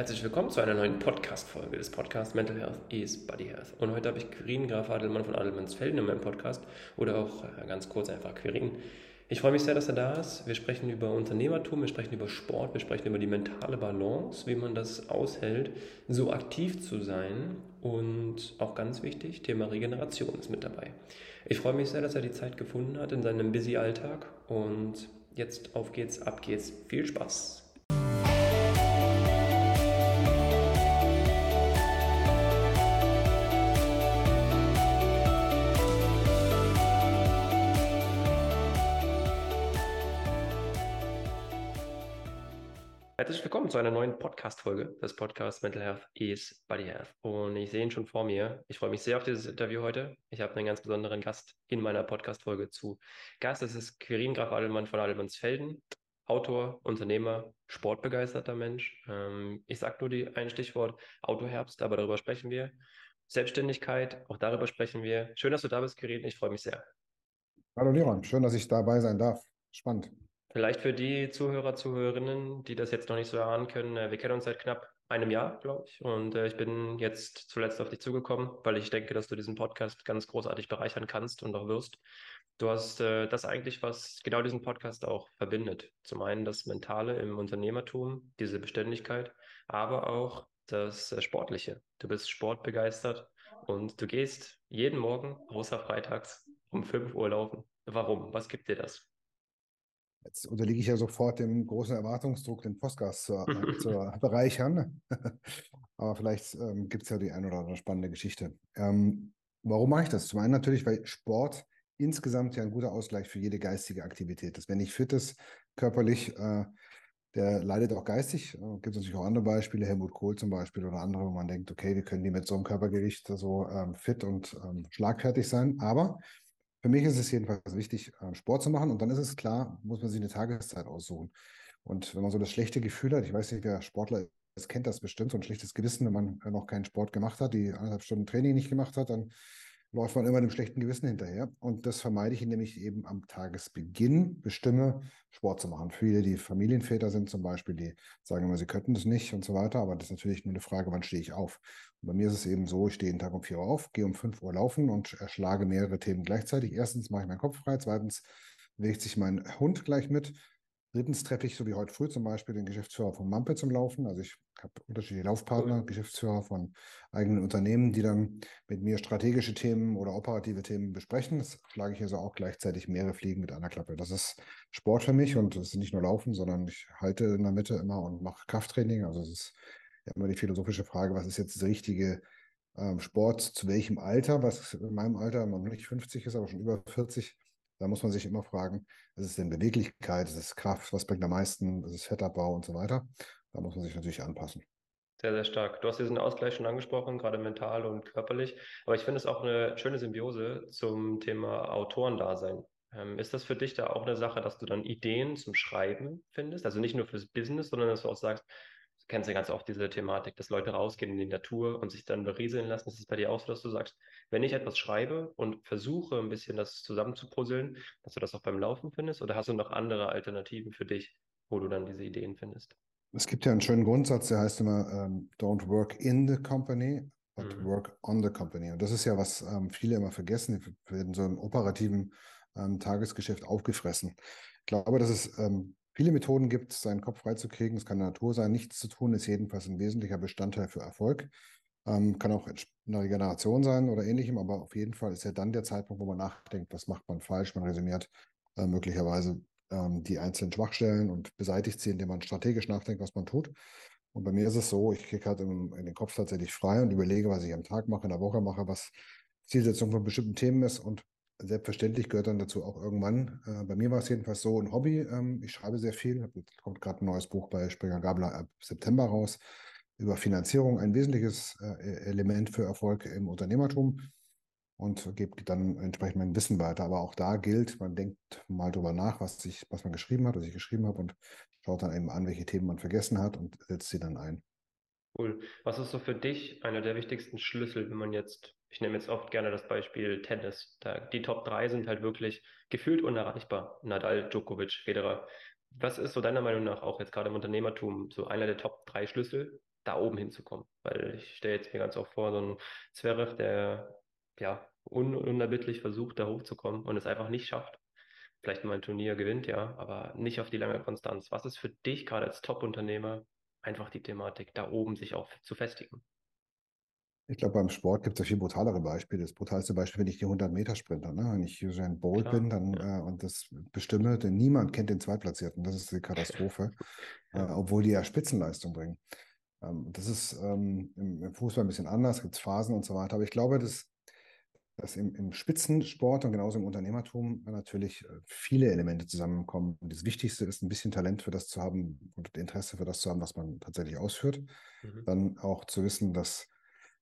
Herzlich willkommen zu einer neuen Podcast-Folge des Podcasts Mental Health is Body Health. Und heute habe ich Quirin Graf Adelmann von Adelmannsfelden in meinem Podcast oder auch äh, ganz kurz einfach Quirin. Ich freue mich sehr, dass er da ist. Wir sprechen über Unternehmertum, wir sprechen über Sport, wir sprechen über die mentale Balance, wie man das aushält, so aktiv zu sein und auch ganz wichtig, Thema Regeneration ist mit dabei. Ich freue mich sehr, dass er die Zeit gefunden hat in seinem busy Alltag und jetzt auf geht's, ab geht's. Viel Spaß! Zu einer neuen Podcast-Folge des Podcasts Mental Health is Body Health. Und ich sehe ihn schon vor mir. Ich freue mich sehr auf dieses Interview heute. Ich habe einen ganz besonderen Gast in meiner Podcast-Folge zu Gast. Das ist Quirin Graf Adelmann von Adelmannsfelden. Autor, Unternehmer, sportbegeisterter Mensch. Ähm, ich sage nur die, ein Stichwort Autoherbst, aber darüber sprechen wir. Selbstständigkeit, auch darüber sprechen wir. Schön, dass du da bist, Quirin. Ich freue mich sehr. Hallo Leron, schön, dass ich dabei sein darf. Spannend. Vielleicht für die Zuhörer, Zuhörerinnen, die das jetzt noch nicht so erahnen können, äh, wir kennen uns seit knapp einem Jahr, glaube ich. Und äh, ich bin jetzt zuletzt auf dich zugekommen, weil ich denke, dass du diesen Podcast ganz großartig bereichern kannst und auch wirst. Du hast äh, das eigentlich, was genau diesen Podcast auch verbindet. Zum einen das Mentale im Unternehmertum, diese Beständigkeit, aber auch das äh, Sportliche. Du bist sportbegeistert und du gehst jeden Morgen, außer freitags, um 5 Uhr laufen. Warum? Was gibt dir das? Jetzt unterliege ich ja sofort dem großen Erwartungsdruck, den Podcast zu, äh, zu bereichern. Aber vielleicht ähm, gibt es ja die eine oder andere spannende Geschichte. Ähm, warum mache ich das? Zum einen natürlich, weil Sport insgesamt ja ein guter Ausgleich für jede geistige Aktivität ist. Wenn nicht fit ist, körperlich, äh, der leidet auch geistig. Äh, gibt es natürlich auch andere Beispiele, Helmut Kohl zum Beispiel oder andere, wo man denkt, okay, wir können die mit so einem Körpergewicht so ähm, fit und ähm, schlagfertig sein. Aber für mich ist es jedenfalls wichtig, äh, Sport zu machen und dann ist es klar, muss man sich eine Tageszeit aussuchen. Und wenn man so das schlechte Gefühl hat, ich weiß nicht, wer Sportler ist, kennt das bestimmt, so ein schlechtes Gewissen, wenn man noch keinen Sport gemacht hat, die anderthalb Stunden Training nicht gemacht hat, dann läuft man immer dem schlechten Gewissen hinterher. Und das vermeide ich, indem ich eben am Tagesbeginn bestimme, Sport zu machen. Viele, die Familienväter sind zum Beispiel, die sagen immer, sie könnten das nicht und so weiter. Aber das ist natürlich nur eine Frage, wann stehe ich auf? Und bei mir ist es eben so, ich stehe jeden Tag um 4 Uhr auf, gehe um 5 Uhr laufen und erschlage mehrere Themen gleichzeitig. Erstens mache ich meinen Kopf frei. Zweitens bewegt sich mein Hund gleich mit. Drittens treffe ich, so wie heute früh zum Beispiel, den Geschäftsführer von Mampe zum Laufen. Also ich habe unterschiedliche Laufpartner, Geschäftsführer von eigenen Unternehmen, die dann mit mir strategische Themen oder operative Themen besprechen. Das schlage ich also auch gleichzeitig mehrere Fliegen mit einer Klappe. Das ist Sport für mich und es ist nicht nur Laufen, sondern ich halte in der Mitte immer und mache Krafttraining. Also es ist immer die philosophische Frage, was ist jetzt der richtige ähm, Sport, zu welchem Alter, was in meinem Alter noch nicht 50 ist, aber schon über 40 da muss man sich immer fragen, ist denn Beweglichkeit, ist es Kraft, was bringt am meisten, ist es Fettabbau und so weiter. Da muss man sich natürlich anpassen. Sehr, sehr stark. Du hast diesen Ausgleich schon angesprochen, gerade mental und körperlich. Aber ich finde es auch eine schöne Symbiose zum Thema Autorendasein. Ähm, ist das für dich da auch eine Sache, dass du dann Ideen zum Schreiben findest? Also nicht nur fürs Business, sondern dass du auch sagst, kennst ja ganz oft diese Thematik, dass Leute rausgehen in die Natur und sich dann berieseln lassen. Ist es bei dir auch so, dass du sagst, wenn ich etwas schreibe und versuche ein bisschen das zusammenzupuzzeln, dass du das auch beim Laufen findest? Oder hast du noch andere Alternativen für dich, wo du dann diese Ideen findest? Es gibt ja einen schönen Grundsatz, der heißt immer, ähm, don't work in the company, but mhm. work on the company. Und das ist ja, was ähm, viele immer vergessen, die werden so im operativen ähm, Tagesgeschäft aufgefressen. Ich glaube, dass es viele Methoden gibt, seinen Kopf freizukriegen. Es kann Natur sein, nichts zu tun, ist jedenfalls ein wesentlicher Bestandteil für Erfolg. Ähm, kann auch eine Regeneration sein oder ähnlichem, aber auf jeden Fall ist ja dann der Zeitpunkt, wo man nachdenkt, was macht man falsch, man resümiert äh, möglicherweise ähm, die einzelnen Schwachstellen und beseitigt sie, indem man strategisch nachdenkt, was man tut. Und bei mir ist es so, ich kriege halt in, in den Kopf tatsächlich frei und überlege, was ich am Tag mache, in der Woche mache, was Zielsetzung von bestimmten Themen ist und Selbstverständlich gehört dann dazu auch irgendwann, äh, bei mir war es jedenfalls so ein Hobby. Ähm, ich schreibe sehr viel. Jetzt kommt gerade ein neues Buch bei Springer Gabler ab September raus über Finanzierung, ein wesentliches äh, e-, Element für Erfolg im Unternehmertum und gebe dann entsprechend mein Wissen weiter. Aber auch da gilt, man denkt mal drüber nach, was, ich, was man geschrieben hat, was ich geschrieben habe und schaut dann eben an, welche Themen man vergessen hat und setzt sie dann ein. Cool. Was ist so für dich einer der wichtigsten Schlüssel, wenn man jetzt, ich nehme jetzt oft gerne das Beispiel Tennis, da, die Top 3 sind halt wirklich gefühlt unerreichbar. Nadal, Djokovic, Federer. Was ist so deiner Meinung nach auch jetzt gerade im Unternehmertum so einer der Top 3 Schlüssel, da oben hinzukommen. Weil ich stelle jetzt mir ganz oft vor, so ein Zverev, der ja un unerbittlich versucht, da hochzukommen und es einfach nicht schafft. Vielleicht mal ein Turnier gewinnt, ja, aber nicht auf die lange Konstanz. Was ist für dich gerade als Top-Unternehmer einfach die Thematik, da oben sich auch zu festigen? Ich glaube, beim Sport gibt es ja viel brutalere Beispiele. Das brutalste Beispiel finde ich die 100-Meter-Sprinter. Ne? Wenn ich Usain Bolt Klar, bin dann, ja. äh, und das bestimme, denn niemand kennt den Zweitplatzierten. Das ist die Katastrophe, ja. äh, obwohl die ja Spitzenleistung bringen. Ähm, das ist ähm, im, im, Fußball ein bisschen anders, gibt es Phasen und so weiter. Aber ich glaube, dass, dass im, im, Spitzensport und genauso im Unternehmertum natürlich äh, viele Elemente zusammenkommen. Und das Wichtigste ist, ein bisschen Talent für das zu haben und Interesse für das zu haben, was man tatsächlich ausführt. Mhm. Dann auch zu wissen, dass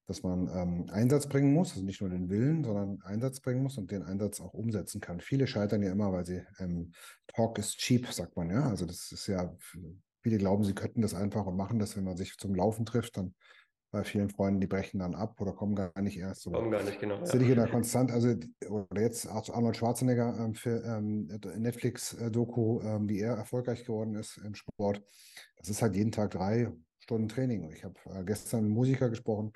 dass man ähm, Einsatz bringen muss, also nicht nur den Willen, sondern Einsatz bringen muss und den Einsatz auch umsetzen kann. Viele scheitern ja immer, weil sie ähm, Talk is cheap, sagt man ja. Also das ist ja, viele glauben, sie könnten das einfach und machen das, wenn man sich zum Laufen trifft, dann bei vielen Freunden, die brechen dann ab oder kommen gar nicht erst. Oder kommen gar nicht, genau. Sind ja. in der Konstant, also oder jetzt Arnold Schwarzenegger ähm, für ähm, Netflix-Doku, ähm, wie er erfolgreich geworden ist im Sport. Das ist halt jeden Tag drei Stunden Training. Ich habe äh, gestern mit einem Musiker gesprochen,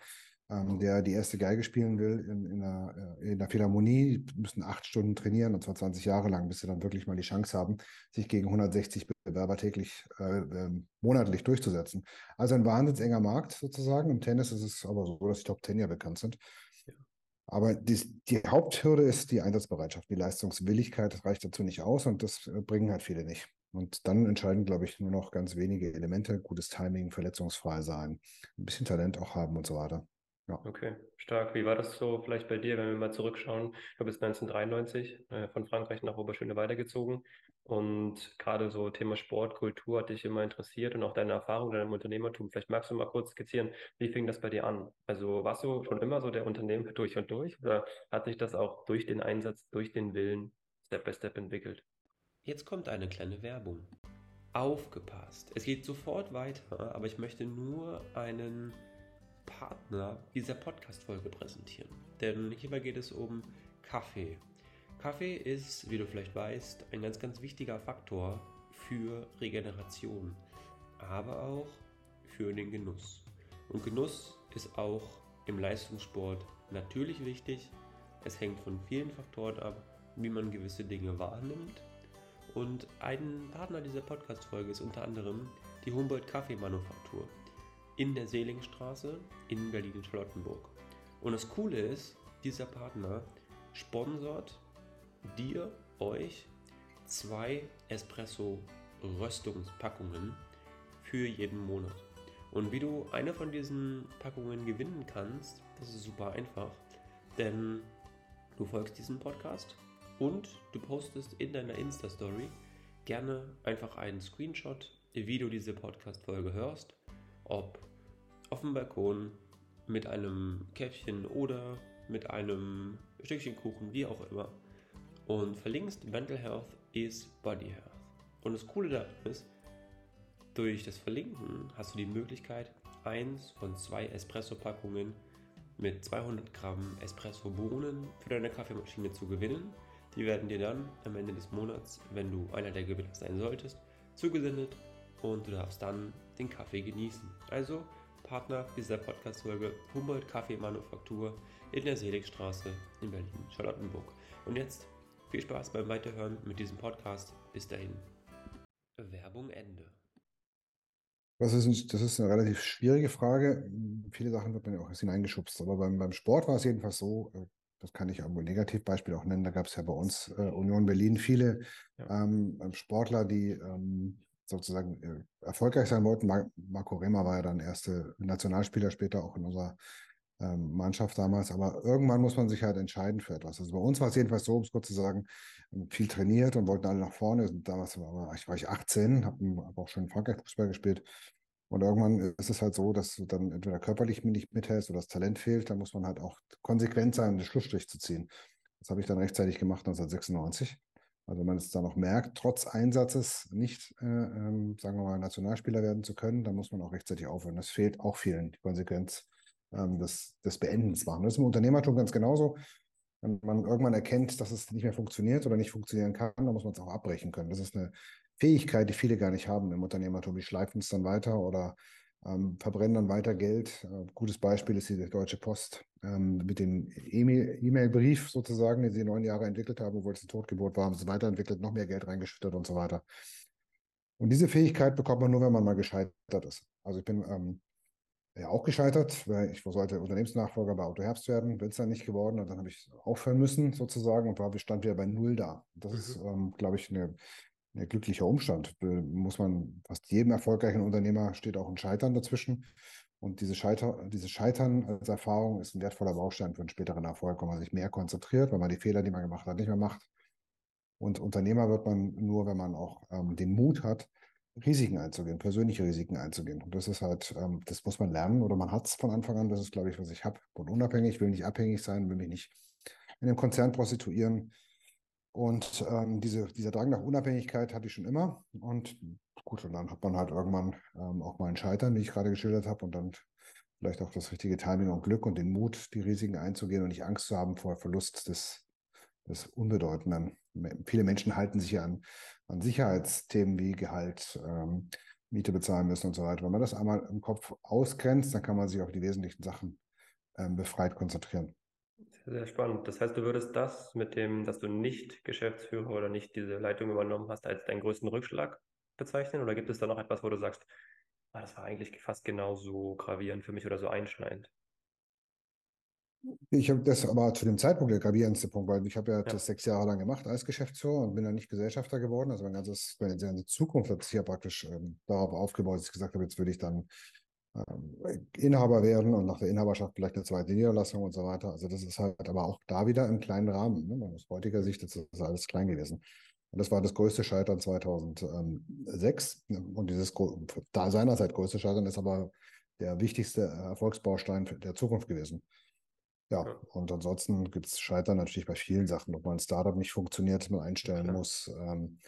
ähm, der die erste Geige spielen will in, in, einer, äh, in einer Philharmonie. Die müssen acht Stunden trainieren und zwar 20 Jahre lang, bis sie dann wirklich mal die Chance haben, sich gegen 160 Bewerber täglich, äh, äh, monatlich durchzusetzen. Also ein wahnsinnig enger Markt sozusagen. Im Tennis ist es aber so, dass die Top Ten ja bekannt sind. Aber die, die, Haupthürde ist die Einsatzbereitschaft, die Leistungswilligkeit. Das reicht dazu nicht aus und das äh, bringen halt viele nicht. Und dann entscheiden, glaube ich, nur noch ganz wenige Elemente, gutes Timing, verletzungsfrei sein, ein bisschen Talent auch haben und so weiter. Ja. Okay, stark. Wie war das so vielleicht bei dir, wenn wir mal zurückschauen? Du bist 1993 äh, von Frankreich nach Oberschöneweide gezogen und gerade so Thema Sport, Kultur hat dich immer interessiert und auch deine Erfahrung in deinem Unternehmertum. Vielleicht magst du mal kurz skizzieren, wie fing das bei dir an? Also warst du schon immer so der Unternehmer durch und durch oder hat sich das auch durch den Einsatz, durch den Willen Step by Step entwickelt? Jetzt kommt eine kleine Werbung. Aufgepasst. Es geht sofort weiter, aber ich möchte nur einen Partner dieser Podcast-Folge präsentieren. Denn hierbei geht es um Kaffee. Kaffee ist, wie du vielleicht weißt, ein ganz, ganz wichtiger Faktor für Regeneration, aber auch für den Genuss. Und Genuss ist auch im Leistungssport natürlich wichtig. Es hängt von vielen Faktoren ab, wie man gewisse Dinge wahrnimmt. Und ein Partner dieser Podcast-Folge ist unter anderem die Humboldt Kaffeemanufaktur in der Seelingstraße in Berlin-Charlottenburg. Und das Coole ist, dieser Partner sponsort dir, euch, zwei Espresso-Röstungspackungen für jeden Monat. Und wie du eine von diesen Packungen gewinnen kannst, das ist super einfach, denn du folgst diesem Podcast und du postest in deiner Insta-Story gerne einfach einen Screenshot, wie du diese Podcast-Folge hörst ob auf dem Balkon mit einem Käffchen oder mit einem Stückchen Kuchen, wie auch immer. Und verlinkst Mental Health is Body Health. Und das Coole daran ist, durch das Verlinken hast du die Möglichkeit, eins von zwei Espresso-Packungen mit 200 Gramm Espresso-Bohnen für deine Kaffeemaschine zu gewinnen. Die werden dir dann am Ende des Monats, wenn du einer der Gewinner sein solltest, zugesendet und du darfst dann den Kaffee genießen. Also Partner dieser Podcast-Folge Humboldt Kaffeemanufaktur in der Seligstraße in Berlin-Charlottenburg. Und jetzt viel Spaß beim Weiterhören mit diesem Podcast. Bis dahin. Werbung Ende. Das ist, ein, das ist eine relativ schwierige Frage. Viele Sachen wird man ja auch hineingeschubst. Aber beim, beim Sport war es jedenfalls so, äh, das kann ich ein Negativbeispiel auch nennen. Da gab es ja bei uns äh, Union Berlin viele ja. ähm, Sportler, die ähm, sozusagen äh, erfolgreich sein wollten. Marco Rema war ja dann erste Nationalspieler später auch in unserer ähm, Mannschaft damals. Aber irgendwann muss man sich halt entscheiden für etwas. Also bei uns war es jedenfalls so, um es kurz zu sagen, viel trainiert und wollten alle nach vorne. Damals war ich, war ich 18, habe hab auch schon in Frankreich Fußball gespielt. Und irgendwann ist es halt so, dass du dann entweder körperlich nicht mithältst oder das Talent fehlt. Da muss man halt auch konsequent sein, den Schlussstrich zu ziehen. Das habe ich dann rechtzeitig gemacht 1996. Also wenn man es dann noch merkt, trotz Einsatzes nicht, äh, ähm, sagen wir mal, Nationalspieler werden zu können, dann muss man auch rechtzeitig aufhören. Das fehlt auch vielen, die Konsequenz ähm, des, des Beendens machen. Das ist im Unternehmertum ganz genauso. Wenn man irgendwann erkennt, dass es nicht mehr funktioniert oder nicht funktionieren kann, dann muss man es auch abbrechen können. Das ist eine Fähigkeit, die viele gar nicht haben im Unternehmertum. Die schleifen es dann weiter oder ähm, verbrennen dann weiter Geld. Äh, gutes Beispiel ist die Deutsche Post ähm, mit dem E-Mail-Brief sozusagen, den sie neun Jahre entwickelt haben, obwohl es eine Totgeburt war, haben sie weiterentwickelt, noch mehr Geld reingeschüttet und so weiter. Und diese Fähigkeit bekommt man nur, wenn man mal gescheitert ist. Also ich bin ähm, ja auch gescheitert, weil ich sollte Unternehmensnachfolger bei Auto Herbst werden, bin es dann nicht geworden und dann habe ich aufhören müssen sozusagen und war, stand wieder bei Null da. Das mhm. ist, ähm, glaube ich, eine ein glücklicher Umstand. Muss man fast jedem erfolgreichen Unternehmer steht auch ein Scheitern dazwischen. Und diese Scheiter, dieses Scheitern als Erfahrung ist ein wertvoller Baustein für einen späteren Erfolg, wenn man sich mehr konzentriert, wenn man die Fehler, die man gemacht hat, nicht mehr macht. Und Unternehmer wird man nur, wenn man auch ähm, den Mut hat, Risiken einzugehen, persönliche Risiken einzugehen. Und das ist halt, ähm, das muss man lernen oder man hat es von Anfang an. Das ist, glaube ich, was ich habe. Und unabhängig, will nicht abhängig sein, will mich nicht in einem Konzern prostituieren, und ähm, diese, dieser Drang nach Unabhängigkeit hatte ich schon immer. Und gut, und dann hat man halt irgendwann ähm, auch mal ein Scheitern, wie ich gerade geschildert habe, und dann vielleicht auch das richtige Timing und Glück und den Mut, die Risiken einzugehen und nicht Angst zu haben vor Verlust des, des Unbedeutenden. Viele Menschen halten sich ja an, an Sicherheitsthemen wie Gehalt, ähm, Miete bezahlen müssen und so weiter. Wenn man das einmal im Kopf ausgrenzt, dann kann man sich auf die wesentlichen Sachen ähm, befreit konzentrieren. Sehr spannend. Das heißt, du würdest das mit dem, dass du nicht Geschäftsführer oder nicht diese Leitung übernommen hast, als deinen größten Rückschlag bezeichnen? Oder gibt es da noch etwas, wo du sagst, ah, das war eigentlich fast genauso gravierend für mich oder so einschneidend? Ich habe das aber zu dem Zeitpunkt der gravierendste Punkt, weil ich habe ja, ja, das sechs Jahre lang gemacht als Geschäftsführer und bin dann nicht Gesellschafter geworden. Also mein ganzes, meine ganze Zukunft hat sich ja praktisch ähm, darauf aufgebaut, dass ich gesagt habe, jetzt würde ich dann Inhaber werden und nach der Inhaberschaft vielleicht eine zweite Niederlassung und so weiter. Also das ist halt aber auch da wieder im kleinen Rahmen. Ne? Aus heutiger Sicht ist das alles klein gewesen. Und das war das größte Scheitern 2006. Und dieses da seinerzeit größte Scheitern ist aber der wichtigste Erfolgsbaustein der Zukunft gewesen. Ja, und ansonsten gibt es Scheitern natürlich bei vielen Sachen, ob man ein Startup nicht funktioniert, man einstellen ja. muss ähm,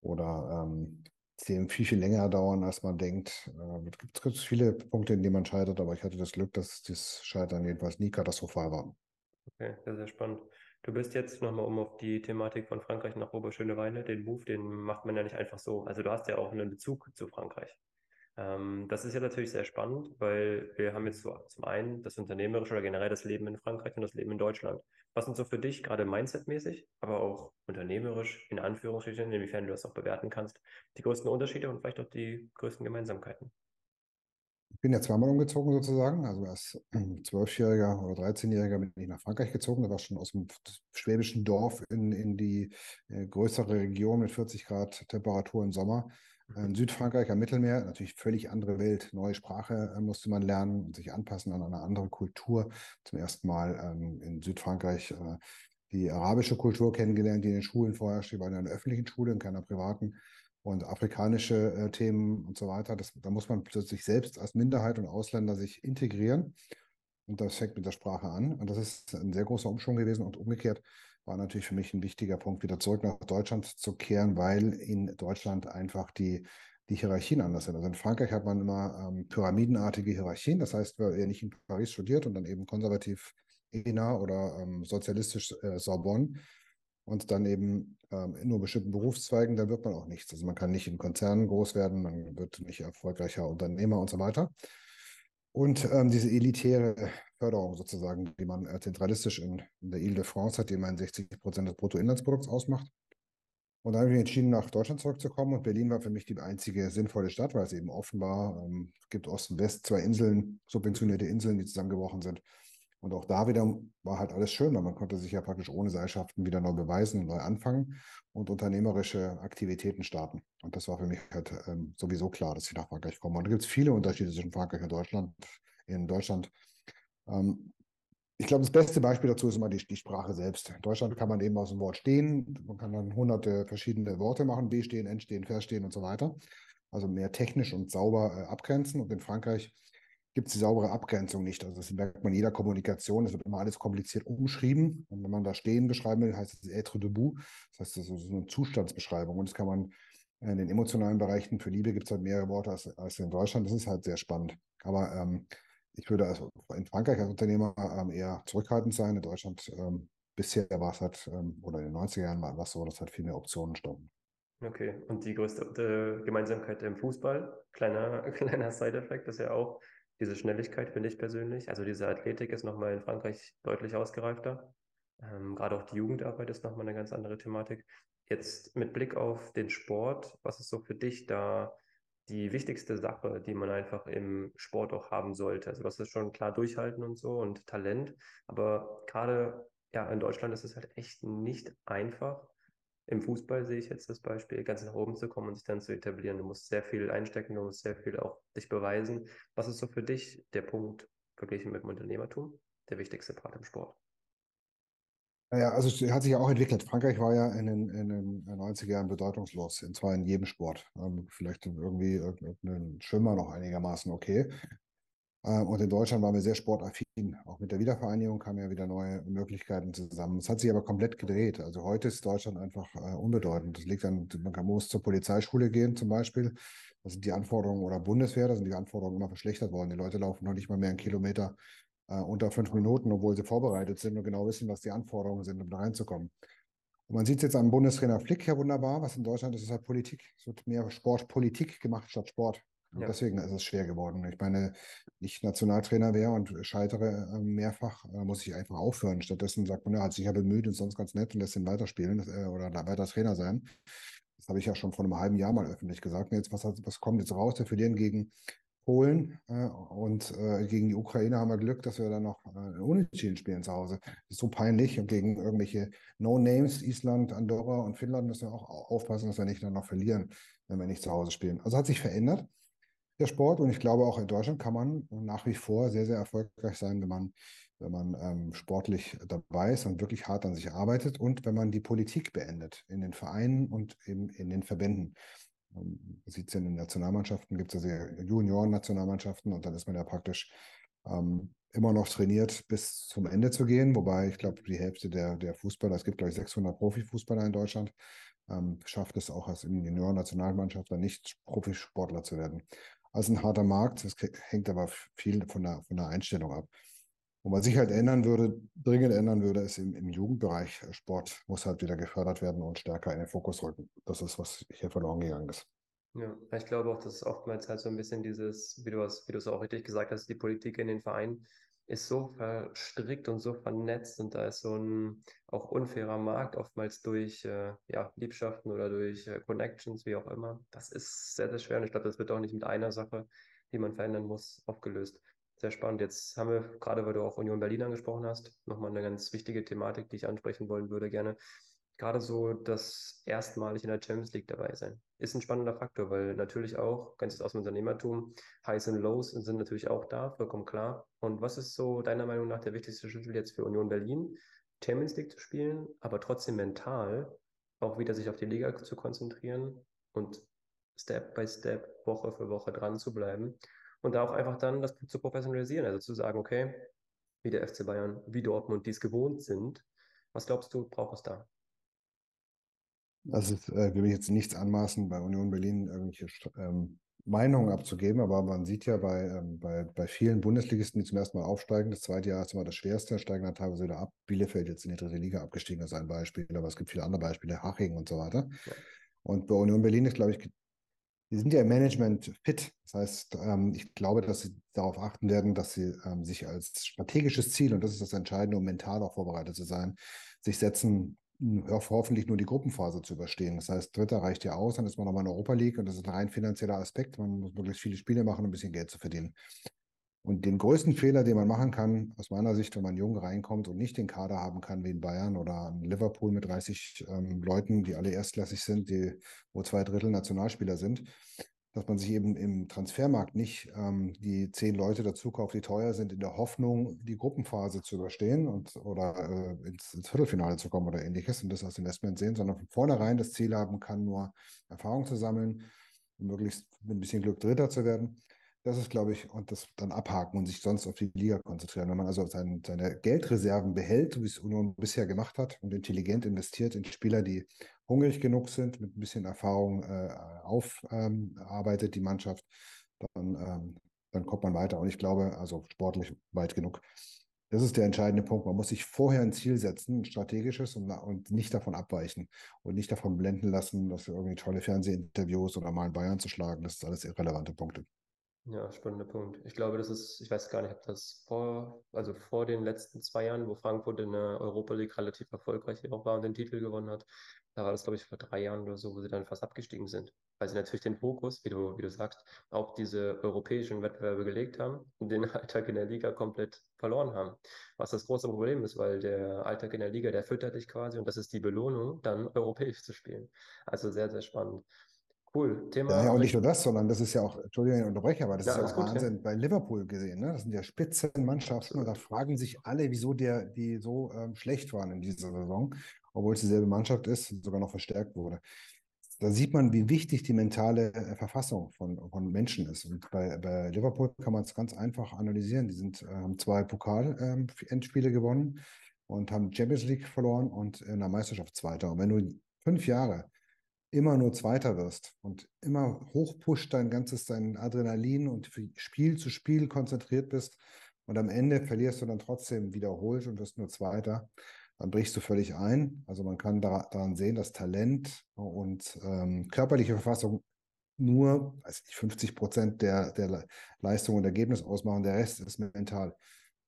oder ähm, Themen viel, viel länger dauern, als man denkt. Äh, es gibt, gibt viele Punkte, in denen man scheitert, aber ich hatte das Glück, dass das Scheitern jedenfalls nie katastrophal war. Okay, sehr, sehr spannend. Du bist jetzt nochmal um auf die Thematik von Frankreich nach Oberschöneweide. Den Move, den macht man ja nicht einfach so. Also du hast ja auch einen Bezug zu Frankreich. Ähm, das ist ja natürlich sehr spannend, weil wir haben jetzt so zum einen das Unternehmerische oder generell das Leben in Frankreich und das Leben in Deutschland. Was sind so für dich gerade mindsetmäßig, aber auch unternehmerisch, in Anführungsstrichen, inwiefern du das auch bewerten kannst, die größten Unterschiede und vielleicht auch die größten Gemeinsamkeiten? Ich bin ja zweimal umgezogen sozusagen. Also als Zwölfjähriger oder 13-Jähriger bin ich nach Frankreich gezogen. Da war schon aus dem schwäbischen Dorf in, in die äh, größere Region mit 40 Grad Temperatur im Sommer. In Südfrankreich am Mittelmeer, natürlich völlig andere Welt. Neue Sprache äh, musste man lernen und sich anpassen an eine andere Kultur. Zum ersten Mal ähm, in Südfrankreich äh, die arabische Kultur kennengelernt, die in den Schulen vorherrscht. Die waren in einer öffentlichen Schule, in keiner privaten. Und afrikanische äh, Themen und so weiter. Das, da muss man plötzlich selbst als Minderheit und Ausländer sich integrieren. Und das fängt mit der Sprache an. Und das ist ein sehr großer Umschwung gewesen. Und umgekehrt war natürlich für mich ein wichtiger Punkt, wieder zurück nach Deutschland zu kehren, weil in Deutschland einfach die, die Hierarchien anders sind. Also in Frankreich hat man immer ähm, pyramidenartige Hierarchien. Das heißt, wer nicht in Paris studiert und dann eben konservativ ENA oder ähm, sozialistisch äh, Sorbonne und dann eben ähm, in nur bestimmten Berufszweigen, dann wird man auch nichts. Also man kann nicht in Konzernen groß werden, man wird nicht erfolgreicher Unternehmer und so weiter. Und ähm, diese elitäre Förderung sozusagen, die man äh, zentralistisch in, in der Ile-de-France hat, die immerhin 60 Prozent des Bruttoinlandsprodukts ausmacht. Und dann habe ich mich entschieden, nach Deutschland zurückzukommen. Und Berlin war für mich die einzige sinnvolle Stadt, weil es eben offen war. Ähm, gibt Ost und West, zwei Inseln, subventionierte Inseln, die zusammengebrochen sind. Und auch da wieder war halt alles schön, weil man konnte sich ja praktisch ohne Seilschaften wieder neu beweisen und neu anfangen und unternehmerische Aktivitäten starten. Und das war für mich halt ähm, sowieso klar, dass ich nach Frankreich komme. Und da gibt es viele Unterschiede zwischen Frankreich und Deutschland. In Deutschland, ähm, ich glaube, das beste Beispiel dazu ist immer die, die, Sprache selbst. In Deutschland kann man eben aus dem Wort stehen, man kann dann hunderte verschiedene Worte machen, B stehen, N stehen, Verstehen und so weiter. Also mehr technisch und sauber äh, abgrenzen. Und in Frankreich gibt es die saubere Abgrenzung nicht. Also das merkt man in jeder Kommunikation. Es wird immer alles kompliziert umschrieben. Und wenn man da stehen beschreiben will, heißt es être debout. Das heißt, das ist eine Zustandsbeschreibung. Und das kann man in den emotionalen Bereichen für Liebe gibt es halt mehrere Worte als, als in Deutschland. Das ist halt sehr spannend. Aber ähm, ich würde also in Frankreich als Unternehmer ähm, eher zurückhaltend sein. In Deutschland ähm, bisher war es halt, ähm, oder in den 90er Jahren war es so, dass halt viel mehr Optionen standen. Okay, und die größte Gemeinsamkeit im Fußball, kleiner, kleiner Side-Effekt, ist ja auch diese Schnelligkeit, finde ich persönlich. Also diese Athletik ist nochmal in Frankreich deutlich ausgereifter. Ähm, gerade auch die Jugendarbeit ist nochmal eine ganz andere Thematik. Jetzt mit Blick auf den Sport, was ist so für dich da die wichtigste Sache, die man einfach im Sport auch haben sollte? Also das ist schon klar durchhalten und so und Talent, aber gerade ja in Deutschland ist es halt echt nicht einfach. Im Fußball sehe ich jetzt das Beispiel, ganz nach oben zu kommen und sich dann zu etablieren. Du musst sehr viel einstecken, du musst sehr viel auch dich beweisen. Was ist so für dich der Punkt verglichen mit dem Unternehmertum, der wichtigste Part im Sport? Naja, also es hat sich ja auch entwickelt. Frankreich war ja in den, in den 90er Jahren bedeutungslos, und zwar in jedem Sport. Ähm, vielleicht irgendwie irgendein Schwimmer noch einigermaßen okay. Ähm, und in Deutschland waren wir sehr sportaffin. Auch mit der Wiedervereinigung kamen ja wieder neue Möglichkeiten zusammen. Es hat sich aber komplett gedreht. Also heute ist Deutschland einfach äh, unbedeutend. Das liegt an, man muss zur Polizeischule gehen zum Beispiel. Das sind die Anforderungen oder Bundeswehr, da sind die Anforderungen immer verschlechtert worden. Die Leute laufen noch nicht mal mehr einen Kilometer äh, unter fünf Minuten, obwohl sie vorbereitet sind und genau wissen, was die Anforderungen sind, um da reinzukommen. Und man sieht es jetzt am Bundestrainer Flick ja wunderbar, was in Deutschland ist, ist halt Politik. Es wird mehr Sportpolitik gemacht statt Sport. Ja. deswegen ist es schwer geworden. Ich meine, ich Nationaltrainer wäre und scheitere äh, mehrfach, äh, muss ich einfach aufhören. Stattdessen sagt man, ja, hat sich ja bemüht und sonst ganz nett und lässt ihn weiterspielen äh, oder weiter Trainer sein. Das habe ich ja schon vor einem halben Jahr mal öffentlich gesagt. Und jetzt, was, was kommt jetzt raus? Wir verlieren gegen Polen äh, und äh, gegen die Ukraine haben wir Glück, dass wir dann noch äh, Unentschieden spielen zu Hause. Das ist so peinlich und gegen irgendwelche No-Names, Island, Andorra und Finnland müssen wir auch aufpassen, dass wir nicht dann noch verlieren, wenn wir nicht zu Hause spielen. Also hat sich verändert der Sport und ich glaube auch in Deutschland kann man nach wie vor sehr, sehr erfolgreich sein, wenn man, wenn man ähm, sportlich dabei ist und wirklich hart an sich arbeitet und wenn man die Politik beendet in den Vereinen und in, in den Verbänden. Man sieht es ja in den Nationalmannschaften, gibt es ja Junioren-Nationalmannschaften und dann ist man ja praktisch ähm, immer noch trainiert, bis zum Ende zu gehen. Wobei ich glaube, die Hälfte der, der Fußballer, es gibt glaube ich 600 Profifußballer in Deutschland, ähm, schafft es auch als Junioren-Nationalmannschaft nicht Profisportler zu werden. Also ein harter Markt, das hängt aber viel von der, von der Einstellung ab. Und was sich halt ändern würde, dringend ändern würde, ist im, im, Jugendbereich äh, Sport muss halt wieder gefördert werden und stärker in den Fokus rücken. Das ist, was hier verloren gegangen ist. Ja, ich glaube auch, dass oftmals halt so ein bisschen dieses, wie du es, wie du es auch richtig gesagt hast, die Politik in den Vereinen ist so verstrickt und so vernetzt und da ist so ein auch unfairer Markt, oftmals durch äh, ja, Liebschaften oder durch äh, Connections, wie auch immer. Das ist sehr, sehr schwer und ich glaube, das wird auch nicht mit einer Sache, die man verändern muss, aufgelöst. Sehr spannend. Jetzt haben wir, gerade weil du auch Union Berlin angesprochen hast, nochmal eine ganz wichtige Thematik, die ich ansprechen wollen würde, gerne. Gerade so das erstmalig in der Champions League dabei sein. Ist ein spannender Faktor, weil natürlich auch, ganz aus dem Unternehmertum, Highs und Lows sind natürlich auch da, vollkommen klar. Und was ist so deiner Meinung nach der wichtigste Schlüssel jetzt für Union Berlin, Champions League zu spielen, aber trotzdem mental auch wieder sich auf die Liga zu konzentrieren und Step by Step, Woche für Woche dran zu bleiben und da auch einfach dann das zu professionalisieren, also zu sagen, okay, wie der FC Bayern, wie Dortmund dies gewohnt sind. Was glaubst du, braucht es da? Also äh, will ich jetzt nichts anmaßen, bei Union Berlin irgendwelche ähm, Meinungen abzugeben, aber man sieht ja bei, ähm, bei, bei vielen Bundesligisten, die zum ersten Mal aufsteigen, das zweite Jahr ist immer das schwerste, steigen dann teilweise wieder ab. Bielefeld jetzt in die dritte Liga abgestiegen, ist ein Beispiel, aber es gibt viele andere Beispiele, Haching und so weiter. Ja. Und bei Union Berlin ist, glaube ich, die sind ja im Management fit. Das heißt, ähm, ich glaube, dass sie darauf achten werden, dass sie ähm, sich als strategisches Ziel, und das ist das Entscheidende, um mental auch vorbereitet zu sein, sich setzen, hoffentlich nur die Gruppenphase zu überstehen. Das heißt, Dritter reicht ja aus, dann ist man nochmal in der Europa League und das ist ein rein finanzieller Aspekt. Man muss möglichst viele Spiele machen, um ein bisschen Geld zu verdienen. Und den größten Fehler, den man machen kann, aus meiner Sicht, wenn man jung reinkommt und nicht den Kader haben kann wie in Bayern oder in Liverpool mit 30 ähm, Leuten, die alle erstklassig sind, die, wo zwei Drittel Nationalspieler sind, dass man sich eben im Transfermarkt nicht ähm, die zehn Leute dazu kauft, die teuer sind, in der Hoffnung, die Gruppenphase zu überstehen und oder äh, ins, ins, Viertelfinale zu kommen oder ähnliches und das als Investment sehen, sondern von vornherein das Ziel haben kann, nur Erfahrung zu sammeln, möglichst mit ein bisschen Glück Dritter zu werden. Das ist, glaube ich, und das dann abhaken und sich sonst auf die Liga konzentrieren. Wenn man also sein, seine Geldreserven behält, wie es Union bisher gemacht hat, und intelligent investiert in Spieler, die hungrig genug sind, mit ein bisschen Erfahrung äh, aufarbeitet, ähm, die Mannschaft, dann, ähm, dann kommt man weiter. Und ich glaube, also sportlich weit genug. Das ist der entscheidende Punkt. Man muss sich vorher ein Ziel setzen, ein strategisches und, und nicht davon abweichen und nicht davon blenden lassen, dass wir irgendwie tolle Fernsehinterviews oder mal in Bayern zu schlagen. Das sind alles irrelevante Punkte. Ja, spannender Punkt. Ich glaube, das ist, ich weiß gar nicht, ob das vor, also vor den letzten zwei Jahren, wo Frankfurt in der Europa League relativ erfolgreich war und den Titel gewonnen hat, da war das, glaube ich, vor drei Jahren oder so, wo sie dann fast abgestiegen sind. Weil sie natürlich den Fokus, wie du, wie du sagst, auf diese europäischen Wettbewerbe gelegt haben und den Alltag in der Liga komplett verloren haben. Was das große Problem ist, weil der Alltag in der Liga, der füttert dich quasi und das ist die Belohnung, dann europäisch zu spielen. Also sehr, sehr spannend. Cool. Thema. Ja, ja, und nicht nur das, sondern das ist ja auch, Entschuldigung, ich unterbreche, aber das ja, ist ja auch gut, Wahnsinn ja. bei Liverpool gesehen. Ne? Das sind ja Spitzenmannschaften und da fragen sich alle, wieso der, die so ähm, schlecht waren in dieser Saison, obwohl es dieselbe Mannschaft ist sogar noch verstärkt wurde. Da sieht man, wie wichtig die mentale äh, Verfassung von, von Menschen ist. Und bei, bei Liverpool kann man es ganz einfach analysieren. Die sind, äh, haben zwei Pokal-Endspiele ähm, gewonnen und haben Champions League verloren und in der Meisterschaft Zweiter. Und wenn du fünf Jahre immer nur Zweiter wirst und immer hochpusht dein ganzes, dein Adrenalin und Spiel zu Spiel konzentriert bist und am Ende verlierst du dann trotzdem wiederholt und wirst nur Zweiter, dann brichst du völlig ein. Also man kann daran sehen, dass Talent und ähm, körperliche Verfassung nur weiß nicht, 50 Prozent der, der Leistung und Ergebnis ausmachen. Der Rest ist mental.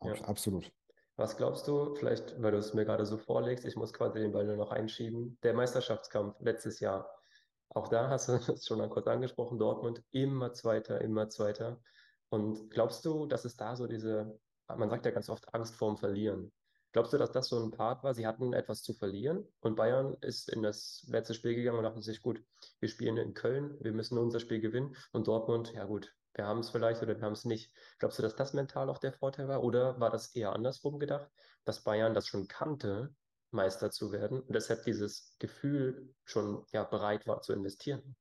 Ja. Absolut. Was glaubst du, vielleicht, weil du es mir gerade so vorlegst, ich muss quasi den Ball nur noch einschieben, der Meisterschaftskampf letztes Jahr, auch da hast du es schon mal kurz angesprochen, Dortmund immer Zweiter, immer Zweiter. Und glaubst du, dass es da so diese, man sagt ja ganz oft Angst vorm Verlieren. Glaubst du, dass das so ein Part war? Sie hatten etwas zu verlieren und Bayern ist in das letzte Spiel gegangen und dachte sich, gut, wir spielen in Köln, wir müssen unser Spiel gewinnen und Dortmund, ja gut, wir haben es vielleicht oder wir haben es nicht. Glaubst du, dass das mental auch der Vorteil war oder war das eher andersrum gedacht, dass Bayern das schon kannte, Meister zu werden und deshalb dieses Gefühl schon ja, bereit war zu investieren?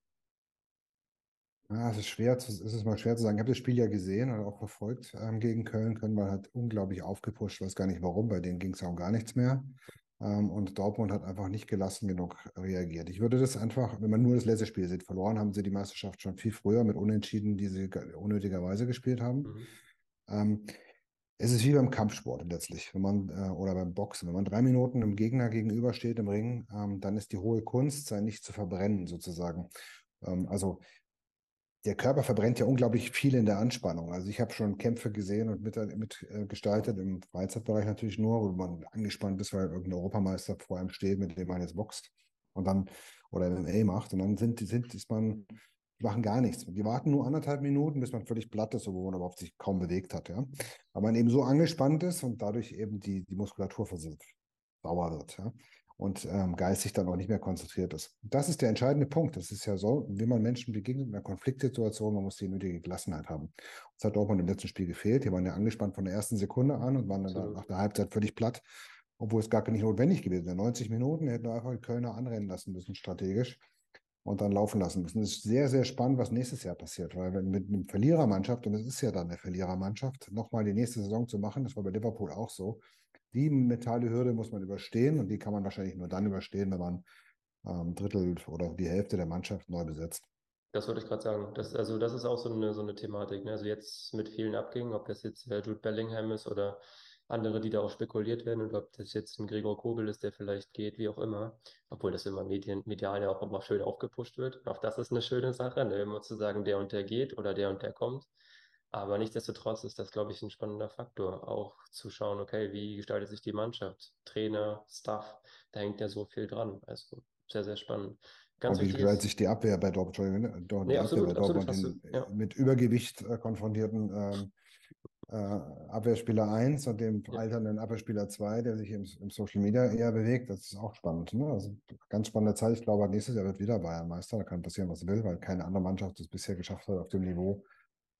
Ja, es ist schwer, es ist mal schwer zu sagen. Ich habe das Spiel ja gesehen und auch verfolgt ähm, gegen Köln. Köln war halt unglaublich aufgepusht, weiß gar nicht warum, bei denen ging es auch gar nichts mehr. Ähm, und Dortmund hat einfach nicht gelassen genug reagiert. Ich würde das einfach, wenn man nur das letzte Spiel sieht, verloren haben sie die Meisterschaft schon viel früher mit Unentschieden, die sie unnötigerweise gespielt haben. Mhm. Ähm, es ist wie beim Kampfsport letztlich, wenn man äh, oder beim Boxen. Wenn man drei Minuten einem Gegner gegenübersteht im Ring, ähm, dann ist die hohe Kunst, sein nicht zu verbrennen, sozusagen. Ähm, also der Körper verbrennt ja unglaublich viel in der Anspannung. Also ich habe schon Kämpfe gesehen und mitgestaltet, mit, äh, im Freizeitbereich natürlich nur, wo man angespannt ist, weil irgendein Europameister vor einem steht, mit dem man jetzt boxt und dann oder MMA macht und dann sind, sind ist man, die machen gar nichts. Die warten nur anderthalb Minuten, bis man völlig platt ist, obwohl man überhaupt sich kaum bewegt hat. Ja? Weil man eben so angespannt ist und dadurch eben die, die Muskulatur sauer wird. Ja? Und ähm, geistig dann auch nicht mehr konzentriert ist. Das ist der entscheidende Punkt. Das ist ja so, wie man Menschen begegnet in einer Konfliktsituation, man muss die nötige Gelassenheit haben. Das hat Dortmund im letzten Spiel gefehlt. Die waren ja angespannt von der ersten Sekunde an und waren dann so. nach der Halbzeit völlig platt, obwohl es gar nicht notwendig gewesen wäre. 90 Minuten hätten wir einfach die Kölner anrennen lassen müssen, strategisch und dann laufen lassen müssen. Es ist sehr, sehr spannend, was nächstes Jahr passiert, weil wenn mit einer Verlierermannschaft, und es ist ja dann eine Verlierermannschaft, nochmal die nächste Saison zu machen, das war bei Liverpool auch so, die mentale Hürde muss man überstehen und die kann man wahrscheinlich nur dann überstehen, wenn man ähm, Drittel oder die Hälfte der Mannschaft neu besetzt. Das wollte ich gerade sagen. Das, also das ist auch so eine, so eine Thematik. Ne? Also jetzt mit vielen Abgängen, ob das jetzt äh, Jude Bellingham ist oder andere, die da auch spekuliert werden und ob das jetzt ein Gregor Kobel ist, der vielleicht geht, wie auch immer. Obwohl das immer Medien, medial ja auch immer schön aufgepusht wird. Auch das ist eine schöne Sache, ne? immer zu sagen, der und der geht oder der und der kommt. Aber nichtsdestotrotz ist das, glaube ich, ein spannender Faktor, auch zu schauen, okay, wie gestaltet sich die Mannschaft, Trainer, Staff, da hängt ja so viel dran. Also sehr, sehr spannend. Ganz und wie gestaltet sich die Abwehr bei Dortmund, ne? Dort, nee, absolut, Abwehr bei Dortmund absolut, den, ja. mit Übergewicht äh, konfrontierten ähm, äh, Abwehrspieler 1 und dem ja. alternden Abwehrspieler 2, der sich im, im, Social Media eher bewegt. Das ist auch spannend. Ne? Also ganz spannende Zeit. Ich glaube, nächstes Jahr wird wieder Bayern Meister. Da kann passieren, was will, weil keine andere Mannschaft das bisher geschafft hat auf dem Niveau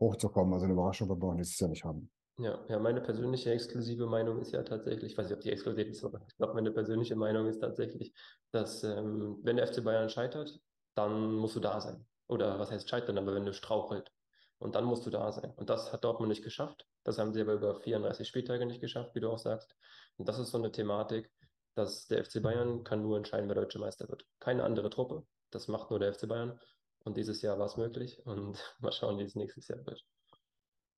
hochzukommen. Also eine Überraschung wird man nächstes Jahr nicht haben. Ja, ja, meine persönliche exklusive Meinung ist ja tatsächlich, ich weiß nicht, ob die exklusiv ist, aber ich glaube, meine persönliche Meinung ist tatsächlich, dass ähm, wenn der FC Bayern scheitert, dann musst du da sein. Oder was heißt scheitern, aber wenn du strauchelt. Und dann musst du da sein. Und das hat Dortmund nicht geschafft. Das haben sie aber über 34 Spieltage nicht geschafft, wie du auch sagst. Und das ist so eine Thematik, dass der FC Bayern kann nur entscheiden, wer deutsche Meister wird. Keine andere Truppe. Das macht nur der FC Bayern. Und dieses Jahr war es möglich und mal schauen, wie es nächstes Jahr wird.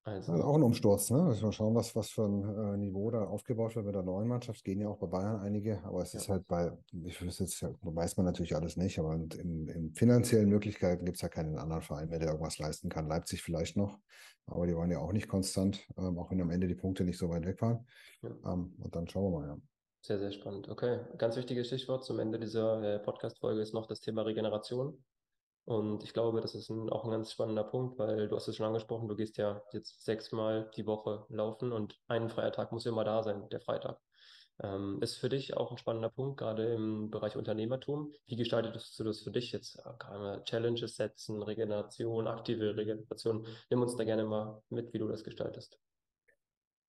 Also, also auch ein Umsturz, ne? Müssen wir schauen, was, was für ein äh, Niveau da aufgebaut wird mit der neuen Mannschaft. Gehen ja auch bei Bayern einige, aber es ja. ist halt bei, ich wüsste jetzt, weiß man natürlich alles nicht, aber in, in finanziellen Möglichkeiten gibt es ja keinen anderen Verein mehr, der irgendwas leisten kann. Leipzig vielleicht noch, aber die waren ja auch nicht konstant, ähm, auch wenn am Ende die Punkte nicht so weit weg waren. Ja. Ähm, und dann schauen wir mal, ja. Sehr, sehr spannend. Okay, ganz wichtiges Stichwort zum Ende dieser äh, Podcast-Folge ist noch das Thema Regeneration. Und ich glaube, das ist ein, auch ein ganz spannender Punkt, weil du hast es schon angesprochen, du gehst ja jetzt sechsmal die Woche laufen und ein freier Tag muss immer da sein, der Freitag. Ähm, ist für dich auch ein spannender Punkt, gerade im Bereich Unternehmertum. Wie gestaltest du das für dich jetzt? Äh, Challenges setzen, Regeneration, aktive Regeneration. Nimm uns da gerne mal mit, wie du das gestaltest.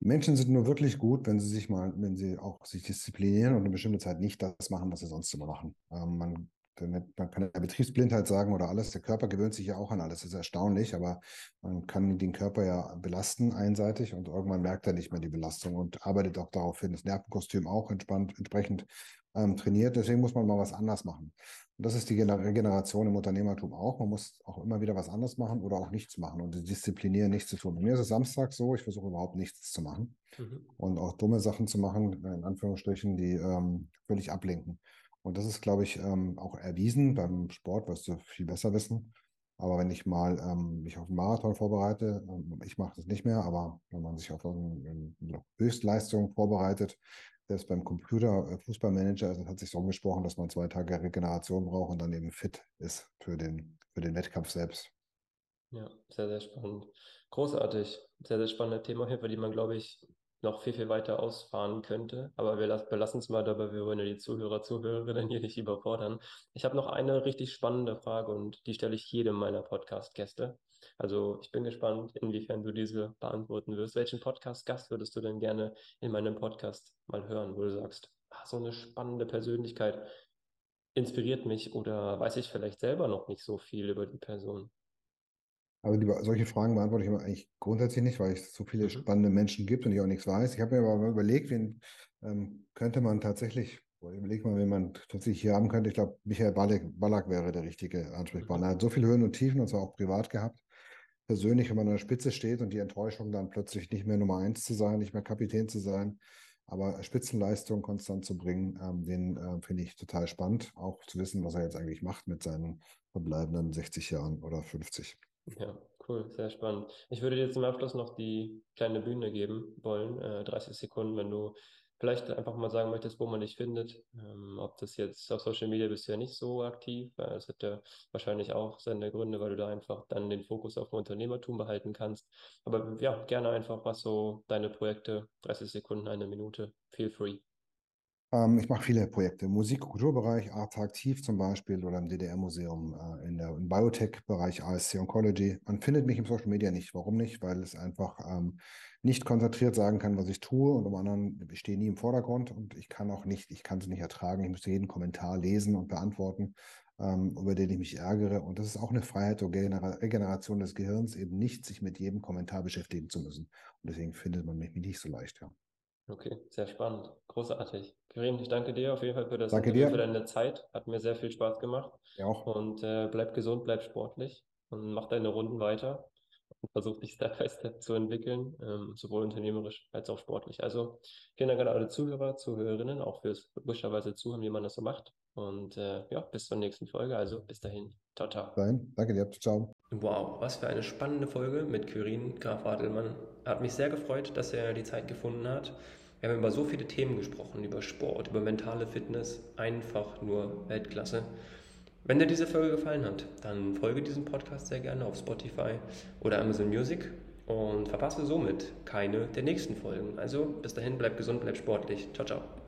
Die Menschen sind nur wirklich gut, wenn sie sich mal, wenn sie auch sich disziplinieren und eine bestimmte Zeit nicht das machen, was sie sonst immer machen. Ähm, man man kann ja Betriebsblindheit sagen oder alles. Der Körper gewöhnt sich ja auch an alles. Das ist erstaunlich, aber man kann den Körper ja belasten einseitig und irgendwann merkt er nicht mehr die Belastung und arbeitet auch darauf hin. Das Nervenkostüm auch entspannt, entsprechend ähm, trainiert. Deswegen muss man mal was anders machen. Und das ist die Regeneration im Unternehmertum auch. Man muss auch immer wieder was anderes machen oder auch nichts machen und disziplinieren, nichts zu tun. Bei mir ist es Samstag so, ich versuche überhaupt nichts zu machen mhm. und auch dumme Sachen zu machen, in Anführungsstrichen, die ähm, völlig ablenken. Und das ist, glaube ich, ähm, auch erwiesen. Beim Sport wirst du viel besser wissen. Aber wenn ich mal ähm, mich auf einen Marathon vorbereite, ähm, ich mache das nicht mehr, aber wenn man sich auf eine, Höchstleistung vorbereitet, selbst beim Computer äh, Fußballmanager, also hat sich so umgesprochen, dass man zwei Tage Regeneration braucht und dann eben fit ist für den, für den Wettkampf selbst. Ja, sehr, sehr spannend. Großartig. Sehr, sehr spannende Thema hier, für die man, glaube ich, noch viel, viel weiter ausfahren könnte. Aber wir belassen es mal dabei, wir wollen ja die Zuhörer, Zuhörerinnen hier nicht überfordern. Ich habe noch eine richtig spannende Frage und die stelle ich jedem meiner Podcast-Gäste. Also ich bin gespannt, inwiefern du diese beantworten wirst. Welchen Podcast-Gast würdest du denn gerne in meinem Podcast mal hören, wo du sagst, ach, so eine spannende Persönlichkeit inspiriert mich oder weiß ich vielleicht selber noch nicht so viel über die Person? Also die, solche Fragen beantworte ich immer eigentlich grundsätzlich nicht, weil es so viele mhm. spannende Menschen gibt und ich auch nichts weiß. Ich habe mir aber mal überlegt, wen ähm, könnte man tatsächlich, überleg mal, wen man tatsächlich hier haben könnte. Ich glaube, Michael Ballack, Ballack wäre der richtige Ansprechpartner. Mhm. Er hat so viele Höhen und Tiefen und zwar auch privat gehabt. Persönlich, wenn man an der Spitze steht und die Enttäuschung dann plötzlich nicht mehr Nummer eins zu sein, nicht mehr Kapitän zu sein, aber Spitzenleistung konstant zu bringen, ähm, den äh, finde ich total spannend. Auch zu wissen, was er jetzt eigentlich macht mit seinen verbleibenden 60 Jahren oder 50. Ja, cool, sehr spannend. Ich würde dir zum Abschluss noch die kleine Bühne geben wollen, äh, 30 Sekunden, wenn du vielleicht einfach mal sagen möchtest, wo man dich findet. Ähm, ob das jetzt auf Social Media bist du ja nicht so aktiv, weil das hat ja wahrscheinlich auch seine Gründe, weil du da einfach dann den Fokus auf Unternehmertum behalten kannst. Aber ja, gerne einfach was so deine Projekte, 30 Sekunden, eine Minute, feel free. Ähm, ich mache viele Projekte im Musik- und Kulturbereich, Aktiv zum Beispiel oder im DDR-Museum, äh, in der, im Biotech-Bereich ASC Oncology. Man findet mich im Social Media nicht. Warum nicht? Weil es einfach ähm, nicht konzentriert sagen kann, was ich tue und um anderen, ich stehe nie im Vordergrund und ich kann auch nicht, ich kann es nicht ertragen. Ich müsste jeden Kommentar lesen und beantworten, ähm, über den ich mich ärgere. Und das ist auch eine Freiheit der Regeneration des Gehirns, eben nicht sich mit jedem Kommentar beschäftigen zu müssen. Und deswegen findet man mich nicht so leicht, ja. Okay, sehr spannend. Großartig. Karim, ich danke dir auf jeden Fall für das danke dir. für deine Zeit. Hat mir sehr viel Spaß gemacht. Ja auch. Und äh, bleib gesund, bleib sportlich und mach deine Runden weiter und versuch dich Step by Step zu entwickeln, ähm, sowohl unternehmerisch als auch sportlich. Also vielen Dank an alle Zuhörer, Zuhörerinnen, auch fürs logischerweise Zuhören, wie man das so macht. Und äh, ja, bis zur nächsten Folge. Also bis dahin. Ciao, ciao. Nein, danke dir. Ciao. Wow, was für eine spannende Folge mit Kyrin Graf Adelmann. Hat mich sehr gefreut, dass er die Zeit gefunden hat. Wir haben über so viele Themen gesprochen, über Sport, über mentale Fitness, einfach nur Weltklasse. Wenn dir diese Folge gefallen hat, dann folge diesem Podcast sehr gerne auf Spotify oder Amazon Music und verpasse somit keine der nächsten Folgen. Also bis dahin, bleib gesund, bleib sportlich. Ciao, ciao.